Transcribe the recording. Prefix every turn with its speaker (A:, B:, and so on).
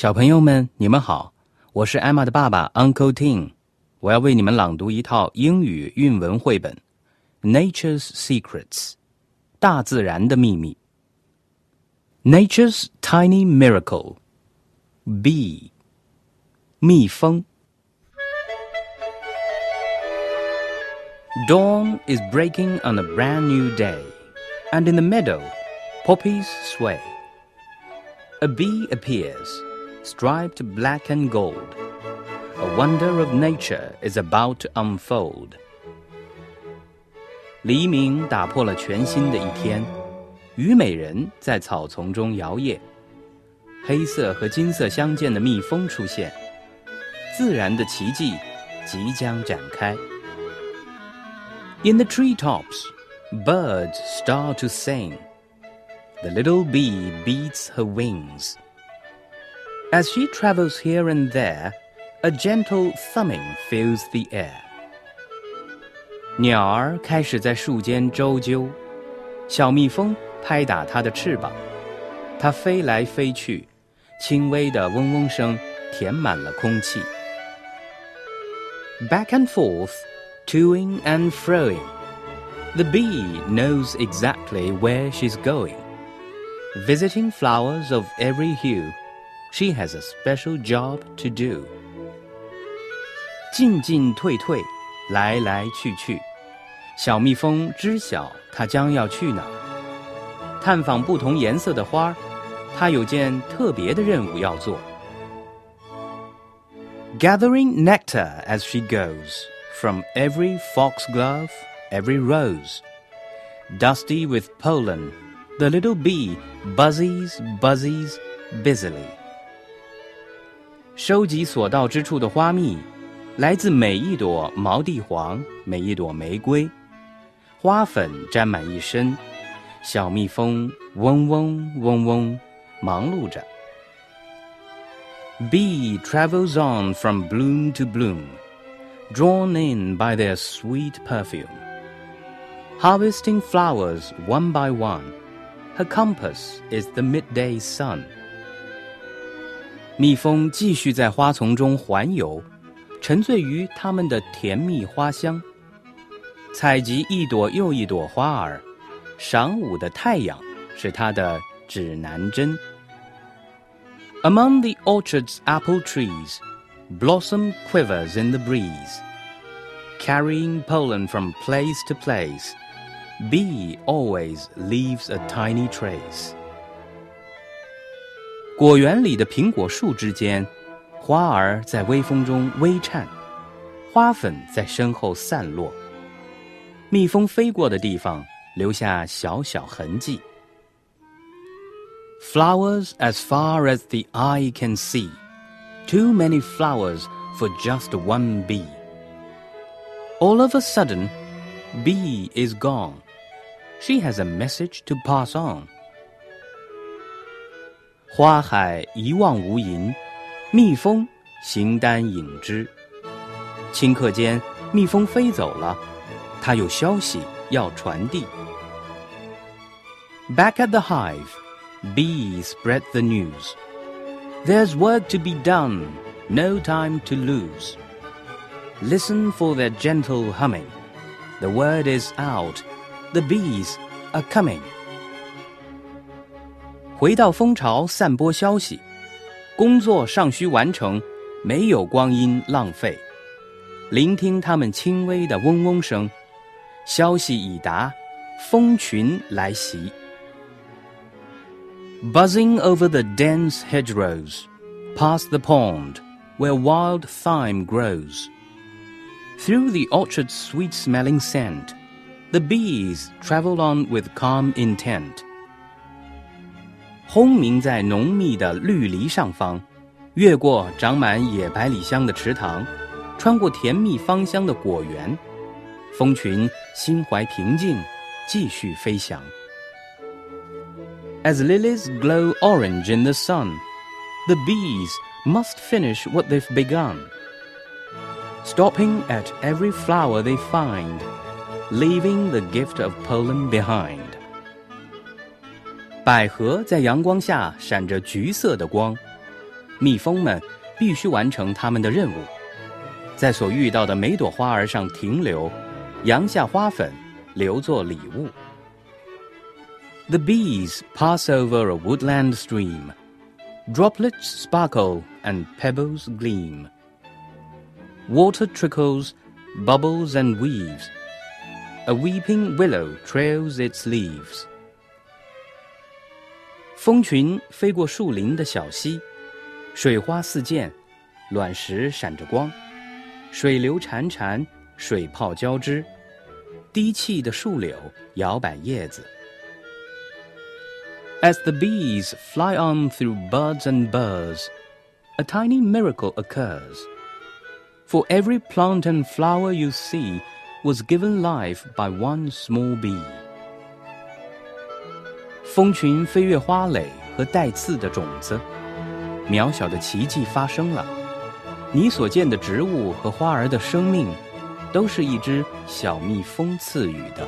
A: 小朋友们，你们好，我是艾玛的爸爸 Uncle Tim，我要为你们朗读一套英语韵文绘本《Nature's Secrets》（大自然的秘密）。Nature's Tiny Miracle。Bee，蜜蜂。Dawn is breaking on a brand new day, and in the meadow, poppies sway. A bee appears striped black and gold. A wonder of nature is about to unfold. 黎明打破了全新的一天，虞美人在草丛中摇曳，黑色和金色相间的蜜蜂出现，自然的奇迹即将展开。In the treetops, birds start to sing. The little bee beats her wings. As she travels here and there, a gentle thumbing fills the air. 鸟儿开始在树间周啾，小蜜蜂拍打它的翅膀，它飞来飞去，轻微的嗡嗡声填满了空气。Back and forth toing and froing. The bee knows exactly where she's going. Visiting flowers of every hue, she has a special job to do. 进进退退，来来去去，小蜜蜂知晓它将要去哪儿。探访不同颜色的花儿，它有件特别的任务要做。Gathering nectar as she goes from every foxglove, every rose. Dusty with pollen, the little bee buzzes, buzzes busily. 收集所到之处的花蜜，来自每一朵毛地黄，每一朵玫瑰，花粉沾满一身，小蜜蜂嗡嗡嗡嗡，忙碌着。Bee travels on from bloom to bloom drawn in by their sweet perfume. Harvesting flowers one by one, her compass is the midday sun. 蜜蜂继续在花丛中环游，沉醉于它们的甜蜜花香。采集一朵又一朵花儿，晌午的太阳是它的指南针。Among the orchard's apple trees, Blossom quivers in the breeze. Carrying pollen from place to place, bee always leaves a tiny trace. 果园里的苹果树之间，花儿在微风中微颤，花粉在身后散落。蜜蜂飞过的地方，留下小小痕迹。Flowers as far as the eye can see. Too many flowers for just one bee. All of a sudden, bee is gone. She has a message to pass on. 花海一望无垠，蜜蜂形单影只。顷刻间，蜜蜂飞走了，它有消息要传递。Back at the hive, bees spread the news. There's work to be done, no time to lose. Listen for their gentle humming. The word is out, the bees are coming. 回到蜂巢散播消息，工作尚需完成，没有光阴浪费。聆听它们轻微的嗡嗡声，消息已达，蜂群来袭。Buzzing over the dense hedgerows, past the pond where wild thyme grows. Through the orchard's sweet smelling scent, the bees travel on with calm intent. 轰鸣在浓密的绿篱上方，越过长满野百里香的池塘，穿过甜蜜芳香的果园，蜂群心怀平静，继续飞翔。As lilies glow orange in the sun, the bees must finish what they've begun. Stopping at every flower they find, leaving the gift of pollen behind. 百合在阳光下闪着橘色的光， 蜜蜂们必须完成他们的任务，在所遇到的每朵花儿上停留，扬下花粉，留作礼物。The bees pass over a woodland stream. Droplets sparkle and pebbles gleam. Water trickles, bubbles and weaves. A weeping willow trails its leaves. 蜂群飞过树林的小溪，水花四溅，卵石闪着光，水流潺潺，水泡交织，低气的树柳摇摆叶子。As the bees fly on through buds and burrs, a tiny miracle occurs. For every plant and flower you see was given life by one small bee. 蜂群飞越花蕾和带刺的种子，渺小的奇迹发生了。你所见的植物和花儿的生命，都是一只小蜜蜂赐予的。